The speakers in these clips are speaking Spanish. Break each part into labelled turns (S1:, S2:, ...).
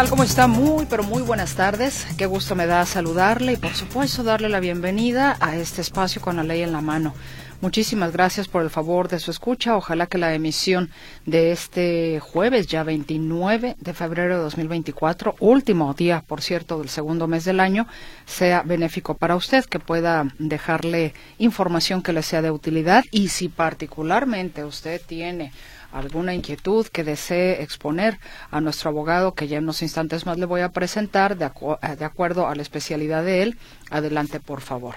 S1: Tal? ¿Cómo está? Muy, pero muy buenas tardes. Qué gusto me da saludarle y por supuesto darle la bienvenida a este espacio con la ley en la mano. Muchísimas gracias por el favor de su escucha. Ojalá que la emisión de este jueves, ya 29 de febrero de 2024, último día, por cierto, del segundo mes del año, sea benéfico para usted, que pueda dejarle información que le sea de utilidad y si particularmente usted tiene alguna inquietud que desee exponer a nuestro abogado, que ya en unos instantes más le voy a presentar, de, eh, de acuerdo a la especialidad de él, adelante, por favor.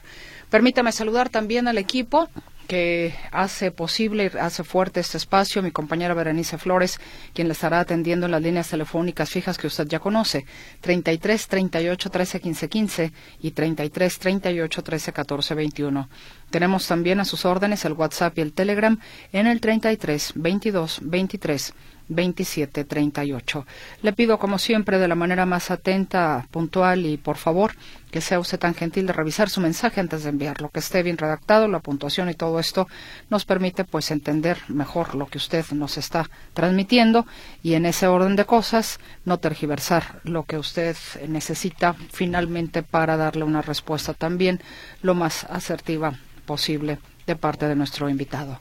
S1: Permítame saludar también al equipo que hace posible, hace fuerte este espacio, mi compañera Berenice Flores, quien le estará atendiendo en las líneas telefónicas fijas que usted ya conoce, 33 38 13 15 15 y 33 38 13 14 21. Tenemos también a sus órdenes el WhatsApp y el Telegram en el 33 22 23 2738. Le pido, como siempre, de la manera más atenta, puntual y, por favor, que sea usted tan gentil de revisar su mensaje antes de enviarlo, que esté bien redactado, la puntuación y todo esto nos permite, pues, entender mejor lo que usted nos está transmitiendo y, en ese orden de cosas, no tergiversar lo que usted necesita finalmente para darle una respuesta también lo más asertiva posible de parte de nuestro invitado.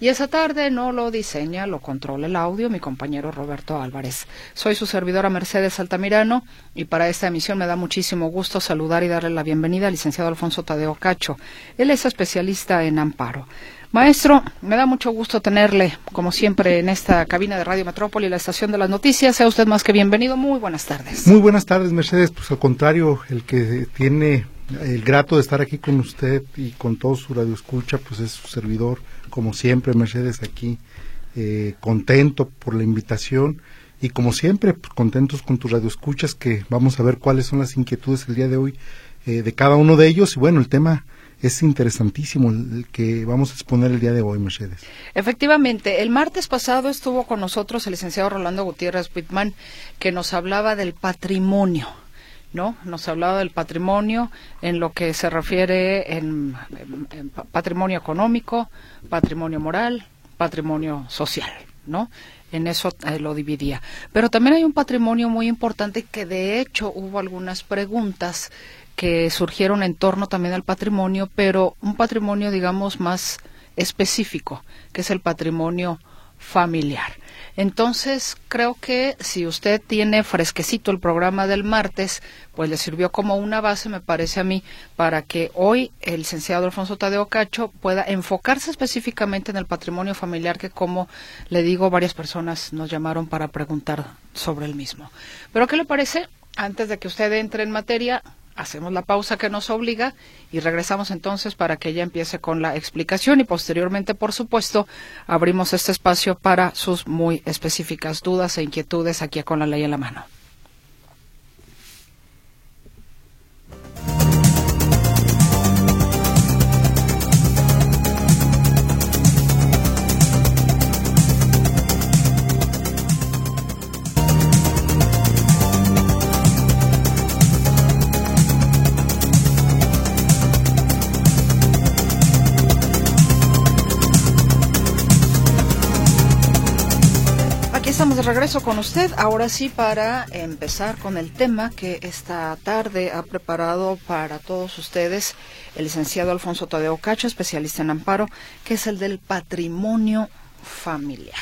S1: Y esa tarde no lo diseña, lo controla el audio mi compañero Roberto Álvarez. Soy su servidora Mercedes Altamirano y para esta emisión me da muchísimo gusto saludar y darle la bienvenida al licenciado Alfonso Tadeo Cacho. Él es especialista en amparo. Maestro, me da mucho gusto tenerle, como siempre, en esta cabina de Radio Metrópoli, la estación de las noticias. Sea usted más que bienvenido. Muy buenas tardes.
S2: Muy buenas tardes, Mercedes. Pues al contrario, el que tiene el grato de estar aquí con usted y con todo su radio escucha, pues es su servidor, como siempre, Mercedes, aquí, eh, contento por la invitación y como siempre, pues, contentos con tus radioescuchas, que vamos a ver cuáles son las inquietudes el día de hoy eh, de cada uno de ellos. Y bueno, el tema es interesantísimo el que vamos a exponer el día de hoy, Mercedes.
S1: Efectivamente, el martes pasado estuvo con nosotros el licenciado Rolando Gutiérrez Whitman, que nos hablaba del patrimonio ¿no? Nos hablaba del patrimonio en lo que se refiere en, patrimonio económico, patrimonio moral, patrimonio social, ¿no? En eso eh, lo dividía. Pero también hay un patrimonio muy importante que de hecho hubo algunas preguntas que surgieron en torno también al patrimonio, pero un patrimonio digamos más específico, que es el patrimonio familiar. Entonces, creo que si usted tiene fresquecito el programa del martes, pues le sirvió como una base, me parece a mí, para que hoy el licenciado Alfonso Tadeo Cacho pueda enfocarse específicamente en el patrimonio familiar que, como le digo, varias personas nos llamaron para preguntar sobre el mismo. Pero, ¿qué le parece? Antes de que usted entre en materia, hacemos la pausa que nos obliga y regresamos entonces para que ella empiece con la explicación y posteriormente, por supuesto, abrimos este espacio para sus muy específicas dudas e inquietudes aquí con la ley en la mano. Regreso con usted, ahora sí para empezar con el tema que esta tarde ha preparado para todos ustedes el licenciado Alfonso Tadeo Cacho, especialista en amparo, que es el del patrimonio familiar.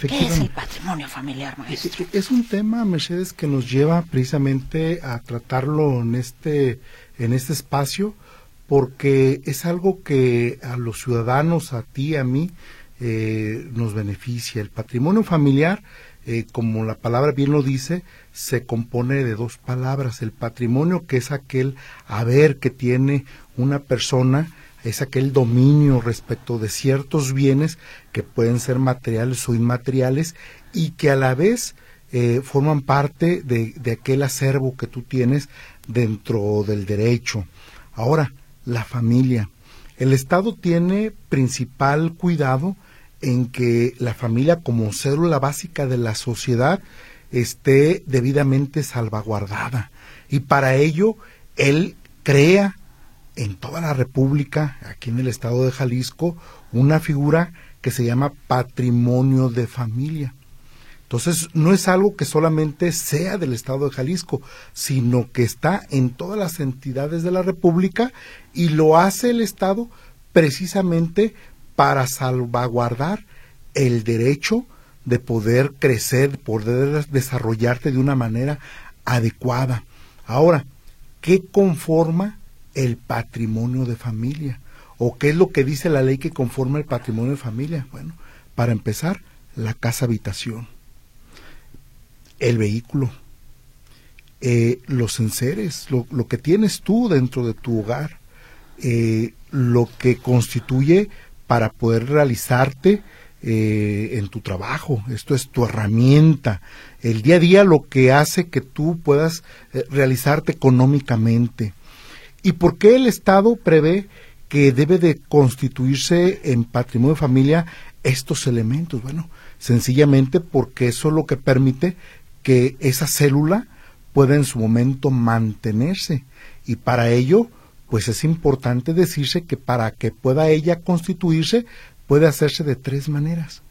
S1: ¿Qué es el patrimonio familiar, maestro?
S2: Es un tema, Mercedes, que nos lleva precisamente a tratarlo en este, en este espacio, porque es algo que a los ciudadanos, a ti, a mí, eh, nos beneficia. El patrimonio familiar, eh, como la palabra bien lo dice, se compone de dos palabras. El patrimonio, que es aquel haber que tiene una persona, es aquel dominio respecto de ciertos bienes que pueden ser materiales o inmateriales y que a la vez eh, forman parte de, de aquel acervo que tú tienes dentro del derecho. Ahora, la familia. El Estado tiene principal cuidado en que la familia como célula básica de la sociedad esté debidamente salvaguardada. Y para ello, él crea en toda la República, aquí en el estado de Jalisco, una figura que se llama patrimonio de familia. Entonces, no es algo que solamente sea del estado de Jalisco, sino que está en todas las entidades de la República y lo hace el Estado precisamente para salvaguardar el derecho de poder crecer, poder desarrollarte de una manera adecuada. Ahora, ¿qué conforma el patrimonio de familia? ¿O qué es lo que dice la ley que conforma el patrimonio de familia? Bueno, para empezar, la casa habitación, el vehículo, eh, los enseres, lo, que tienes tú dentro de tu hogar, eh, lo que constituye para poder realizarte eh, en tu trabajo. Esto es tu herramienta. El día a día lo que hace que tú puedas realizarte económicamente. ¿Y por qué el Estado prevé que debe de constituirse en patrimonio de familia estos elementos? Bueno, sencillamente porque eso es lo que permite que esa célula pueda en su momento mantenerse. Y para ello, pues es importante decirse que para que pueda ella constituirse, puede hacerse de tres maneras.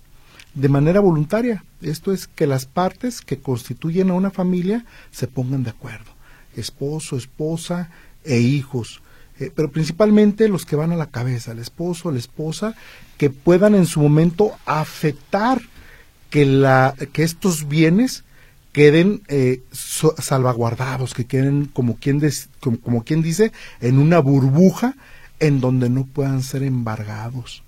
S2: De manera voluntaria, esto es que las partes que constituyen a una familia se pongan de acuerdo. Esposo, esposa, e hijos, eh, pero principalmente los que van a la cabeza, el esposo, la esposa, que puedan en su momento afectar que, la, que estos bienes queden eh, salvaguardados, que queden como quien, como, como quien dice, en una burbuja en donde no puedan ser embargados,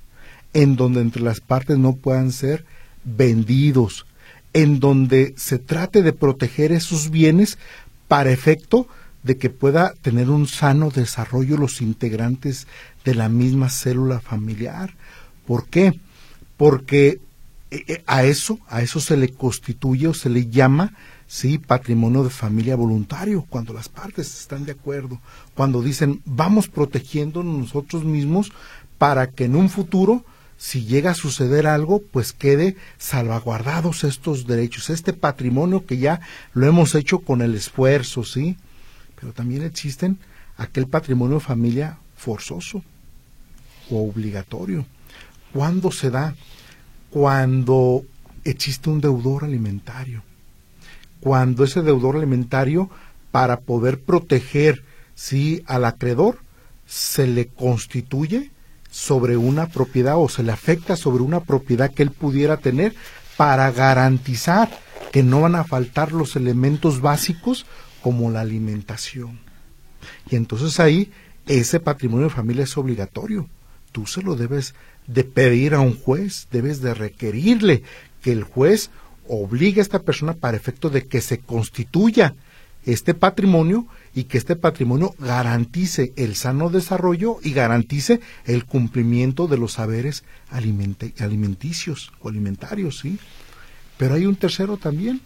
S2: en donde entre las partes no puedan ser vendidos, en donde se trate de proteger esos bienes para efecto de que pueda tener un sano desarrollo los integrantes de la misma célula familiar. ¿Por qué? Porque a eso, a eso se le constituye o se le llama sí patrimonio de familia voluntario cuando las partes están de acuerdo, cuando dicen vamos protegiéndonos nosotros mismos para que en un futuro si llega a suceder algo, pues quede salvaguardados estos derechos, este patrimonio que ya lo hemos hecho con el esfuerzo, ¿sí? pero también existen aquel patrimonio de familia forzoso o obligatorio. ¿Cuándo se da? Cuando existe un deudor alimentario. Cuando ese deudor alimentario, para poder proteger ¿sí? al acreedor, se le constituye sobre una propiedad o se le afecta sobre una propiedad que él pudiera tener para garantizar que no van a faltar los elementos básicos como la alimentación. Y entonces ahí ese patrimonio de familia es obligatorio. Tú se lo debes de pedir a un juez, debes de requerirle que el juez obligue a esta persona para efecto de que se constituya este patrimonio y que este patrimonio garantice el sano desarrollo y garantice el cumplimiento de los saberes alimenticios o alimentarios, ¿sí? Pero hay un tercero también,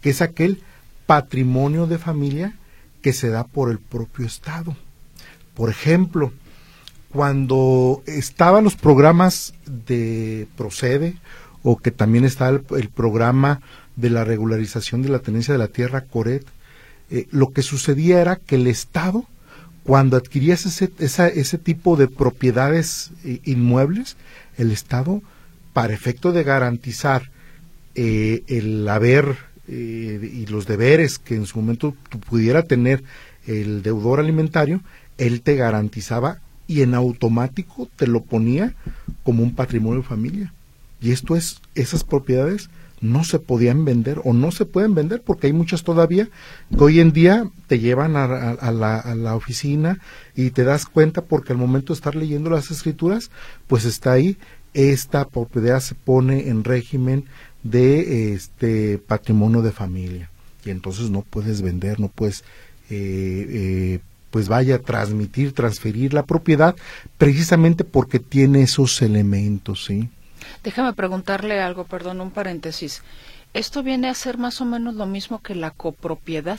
S2: que es aquel patrimonio de familia que se da por el propio Estado. Por ejemplo, cuando estaban los programas de Procede o que también está el, programa de la regularización de la tenencia de la tierra Coret, eh, lo que sucedía era que el Estado, cuando adquiría ese, ese tipo de propiedades eh, inmuebles, el Estado, para efecto de garantizar eh, el haber y los deberes que en su momento pudiera tener el deudor alimentario, él te garantizaba y en automático te lo ponía como un patrimonio de familia. Y esto es, esas propiedades no se podían vender o no se pueden vender porque hay muchas todavía que hoy en día te llevan a, la, a, la, oficina y te das cuenta porque al momento de estar leyendo las escrituras, pues está ahí, esta propiedad se pone en régimen de este patrimonio de familia y entonces no puedes vender, no puedes eh, eh, pues vaya a transmitir, transferir la propiedad precisamente porque tiene esos elementos, ¿sí?
S1: Déjame preguntarle algo, perdón, un paréntesis. ¿Esto viene a ser más o menos lo mismo que la copropiedad?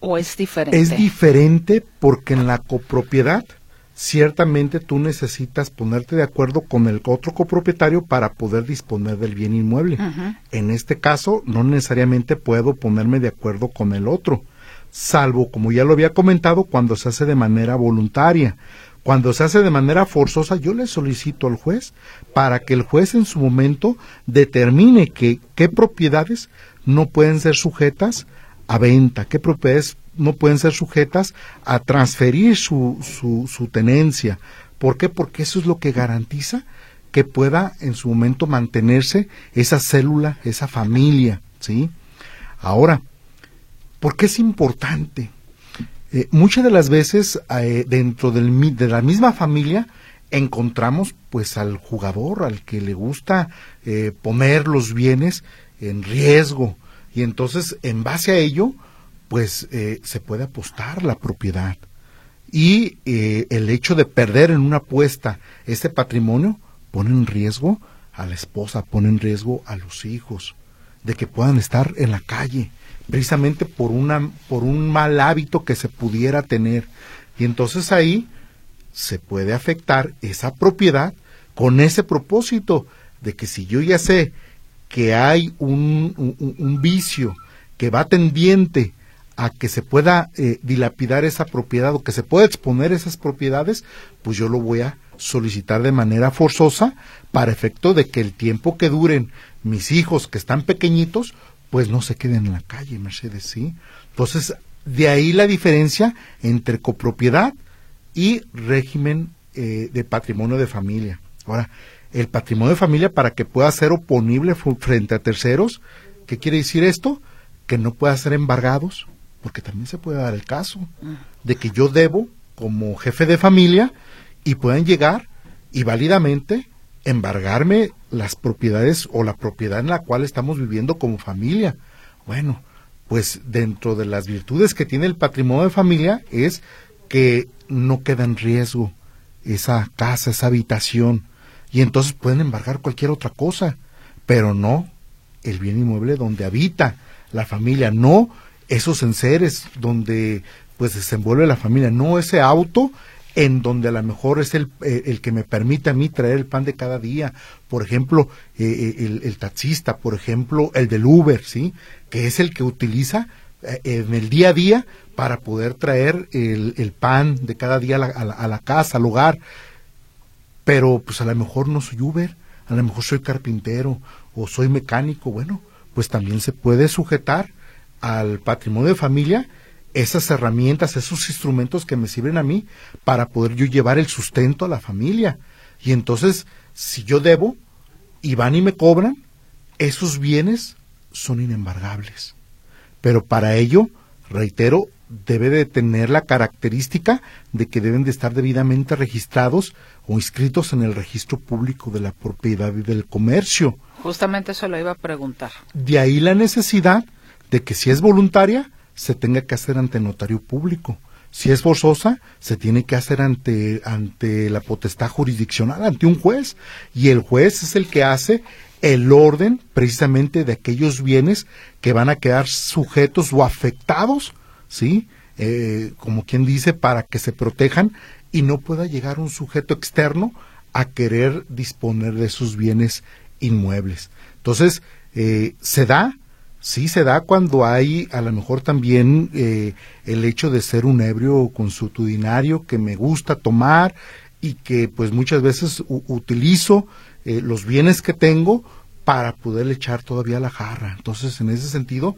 S1: ¿O es diferente?
S2: Es diferente porque en la copropiedad ciertamente tú necesitas ponerte de acuerdo con el otro copropietario para poder disponer del bien inmueble. En este caso, no necesariamente puedo ponerme de acuerdo con el otro, salvo, como ya lo había comentado, cuando se hace de manera voluntaria. Cuando se hace de manera forzosa, yo le solicito al juez para que el juez en su momento determine que qué propiedades no pueden ser sujetas a venta, qué propiedades no pueden ser sujetas a transferir su, su, su tenencia. ¿Por qué? Porque eso es lo que garantiza que pueda en su momento mantenerse esa célula, esa familia, ¿sí? Ahora, ¿por qué es importante? Eh, muchas de las veces eh, dentro del, de la misma familia encontramos pues al jugador, al que le gusta eh, poner los bienes en riesgo. Y entonces en base a ello pues se puede apostar la propiedad. Y el hecho de perder en una apuesta este patrimonio pone en riesgo a la esposa, pone en riesgo a los hijos, de que puedan estar en la calle, precisamente por, una, por un mal hábito que se pudiera tener. Y entonces ahí se puede afectar esa propiedad con ese propósito de que si yo ya sé que hay un, vicio que va tendiente a que se pueda eh, dilapidar esa propiedad o que se pueda exponer esas propiedades, pues yo lo voy a solicitar de manera forzosa para efecto de que el tiempo que duren mis hijos que están pequeñitos pues no se queden en la calle, Mercedes, ¿sí? Entonces, de ahí la diferencia entre copropiedad y régimen eh, de patrimonio de familia. Ahora, el patrimonio de familia para que pueda ser oponible frente a terceros, ¿qué quiere decir esto? Que no pueda ser embargados, porque también se puede dar el caso de que yo debo como jefe de familia y puedan llegar y válidamente embargarme las propiedades o la propiedad en la cual estamos viviendo como familia. Bueno, pues dentro de las virtudes que tiene el patrimonio de familia es que no queda en riesgo esa casa, esa habitación, y entonces pueden embargar cualquier otra cosa, pero no el bien inmueble donde habita la familia, no esos enseres donde pues desenvuelve la familia, no ese auto en donde a lo mejor es el, eh, el que me permite a mí traer el pan de cada día. Por ejemplo, eh, eh, el, taxista, por ejemplo, el del Uber, ¿sí? Que es el que utiliza en el día a día para poder traer el, el pan de cada día a la, a la, casa, al hogar. Pero pues a lo mejor no soy Uber, a lo mejor soy carpintero o soy mecánico. Bueno, pues también se puede sujetar al patrimonio de familia esas herramientas, esos instrumentos que me sirven a mí para poder yo llevar el sustento a la familia. Y entonces, si yo debo y van y me cobran, esos bienes son inembargables. Pero para ello, reitero, debe de tener la característica de que deben de estar debidamente registrados o inscritos en el registro público de la propiedad y del comercio.
S1: Justamente eso lo iba a preguntar.
S2: De ahí la necesidad de que si es voluntaria, se tenga que hacer ante notario público. Si es forzosa, se tiene que hacer ante, ante la potestad jurisdiccional, ante un juez. Y el juez es el que hace el orden precisamente de aquellos bienes que van a quedar sujetos o afectados, ¿sí? Eh, como quien dice, para que se protejan y no pueda llegar un sujeto externo a querer disponer de sus bienes inmuebles. Entonces, eh, se da sí se da cuando hay a lo mejor también eh, el hecho de ser un ebrio consuetudinario que me gusta tomar y que pues muchas veces utilizo eh, los bienes que tengo para poder echar todavía la jarra. Entonces, en ese sentido,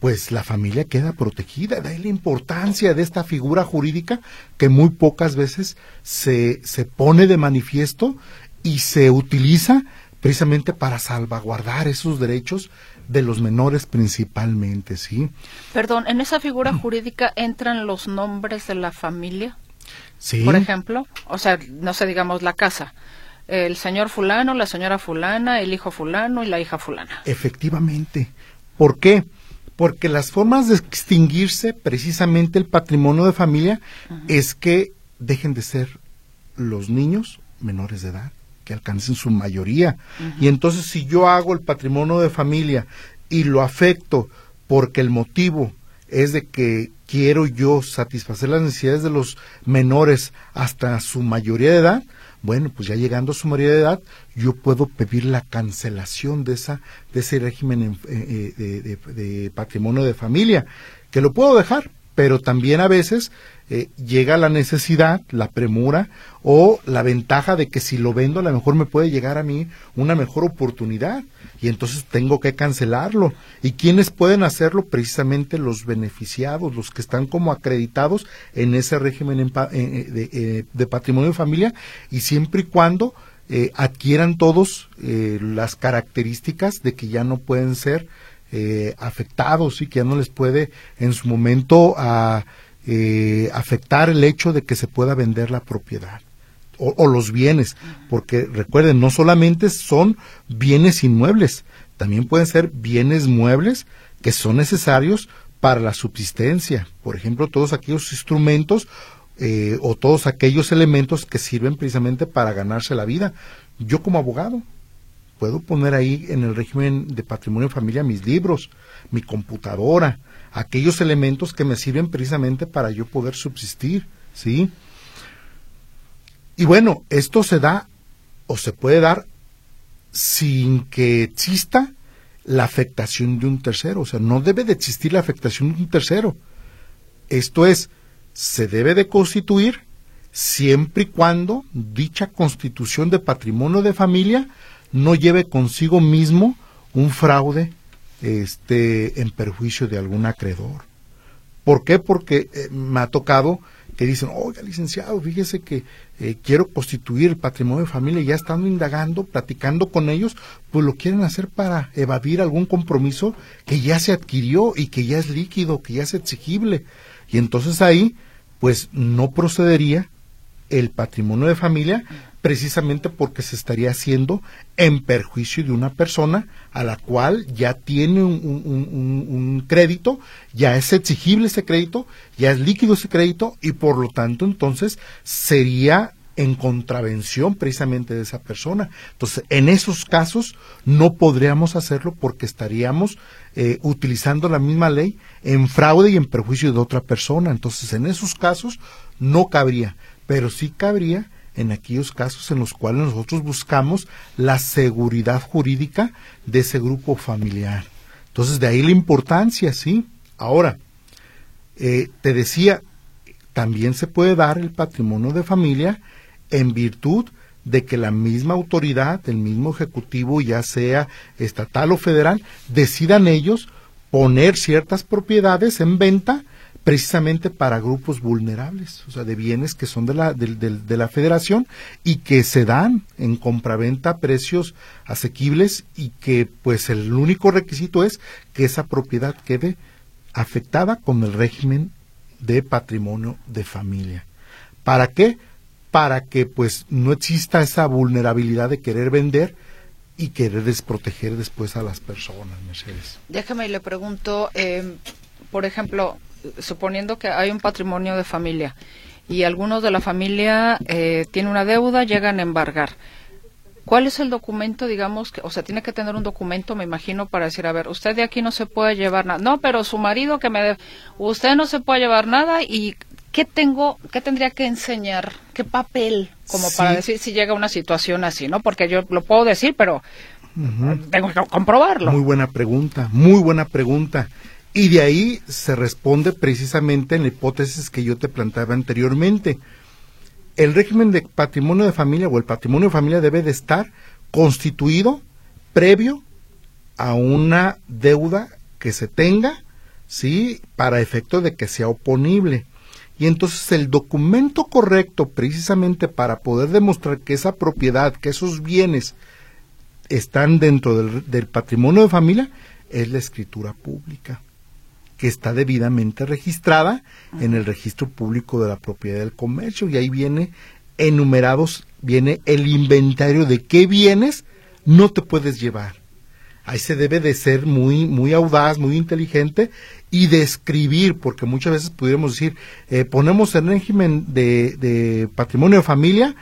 S2: pues la familia queda protegida. De ahí la importancia de esta figura jurídica que muy pocas veces se, se pone de manifiesto y se utiliza precisamente para salvaguardar esos derechos de los menores principalmente, ¿sí?
S1: Perdón, ¿en esa figura jurídica entran los nombres de la familia?
S2: Sí.
S1: Por ejemplo, o sea, no sé, digamos la casa. El señor fulano, la señora fulana, el hijo fulano y la hija fulana.
S2: Efectivamente. ¿Por qué? Porque las formas de extinguirse precisamente el patrimonio de familia es que dejen de ser los niños menores de edad que alcancen su mayoría. Y entonces si yo hago el patrimonio de familia y lo afecto porque el motivo es de que quiero yo satisfacer las necesidades de los menores hasta su mayoría de edad, bueno, pues ya llegando a su mayoría de edad, yo puedo pedir la cancelación de esa de ese régimen eh, eh, de, patrimonio de familia, que lo puedo dejar, pero también a veces eh, llega la necesidad, la premura o la ventaja de que si lo vendo a lo mejor me puede llegar a mí una mejor oportunidad y entonces tengo que cancelarlo. ¿Y quiénes pueden hacerlo? Precisamente los beneficiados, los que están como acreditados en ese régimen eh, eh, de, patrimonio de familia y siempre y cuando eh, adquieran todos las características de que ya no pueden ser afectados y que ya no les puede en su momento a, afectar el hecho de que se pueda vender la propiedad o, los bienes, porque recuerden, no solamente son bienes inmuebles, también pueden ser bienes muebles que son necesarios para la subsistencia. Por ejemplo, todos aquellos instrumentos eh, o todos aquellos elementos que sirven precisamente para ganarse la vida. Yo como abogado puedo poner ahí en el régimen de patrimonio de familia mis libros, mi computadora, aquellos elementos que me sirven precisamente para yo poder subsistir, ¿sí? Y bueno, esto se da o se puede dar sin que exista la afectación de un tercero. O sea, no debe de existir la afectación de un tercero. Esto es, se debe de constituir siempre y cuando dicha constitución de patrimonio de familia no lleve consigo mismo un fraude este, en perjuicio de algún acreedor. ¿Por qué? Porque eh, me ha tocado que dicen, oiga, licenciado, fíjese que eh, quiero constituir el patrimonio de familia, y ya estando indagando, platicando con ellos, pues lo quieren hacer para evadir algún compromiso que ya se adquirió y que ya es líquido, que ya es exigible. Y entonces ahí, pues no procedería el patrimonio de familia precisamente porque se estaría haciendo en perjuicio de una persona a la cual ya tiene un, crédito, ya es exigible ese crédito, ya es líquido ese crédito y por lo tanto entonces sería en contravención precisamente de esa persona. Entonces, en esos casos no podríamos hacerlo porque estaríamos eh, utilizando la misma ley en fraude y en perjuicio de otra persona. Entonces, en esos casos no cabría, pero sí cabría en aquellos casos en los cuales nosotros buscamos la seguridad jurídica de ese grupo familiar. Entonces, de ahí la importancia, ¿sí? Ahora, eh, te decía, también se puede dar el patrimonio de familia en virtud de que la misma autoridad, el mismo ejecutivo, ya sea estatal o federal, decidan ellos poner ciertas propiedades en venta precisamente para grupos vulnerables, o sea, de bienes que son de la, de, la federación y que se dan en compraventa a precios asequibles y que pues el único requisito es que esa propiedad quede afectada con el régimen de patrimonio de familia. ¿Para qué? Para que pues no exista esa vulnerabilidad de querer vender y querer desproteger después a las personas, Mercedes.
S1: Déjame y le pregunto, eh, por ejemplo, suponiendo que hay un patrimonio de familia y algunos de la familia eh, tiene una deuda, llegan a embargar. ¿Cuál es el documento, digamos, que, o sea, tiene que tener un documento, me imagino, para decir, a ver, usted de aquí no se puede llevar nada. No, pero su marido que me usted no se puede llevar nada y ¿qué tengo, qué tendría que enseñar? ¿Qué papel? Como para decir si llega una situación así, ¿no? Porque yo lo puedo decir, pero tengo que comprobarlo.
S2: Muy buena pregunta, muy buena pregunta. Y de ahí se responde precisamente en la hipótesis que yo te planteaba anteriormente. El régimen de patrimonio de familia o el patrimonio de familia debe de estar constituido previo a una deuda que se tenga, ¿sí? Para efecto de que sea oponible. Y entonces el documento correcto precisamente para poder demostrar que esa propiedad, que esos bienes están dentro del, del patrimonio de familia, es la escritura pública que está debidamente registrada en el registro público de la propiedad del comercio y ahí viene enumerados, viene el inventario de qué bienes no te puedes llevar. Ahí se debe de ser muy, muy audaz, muy inteligente y de escribir, porque muchas veces pudiéramos decir, eh, ponemos el régimen de, de, patrimonio de familia,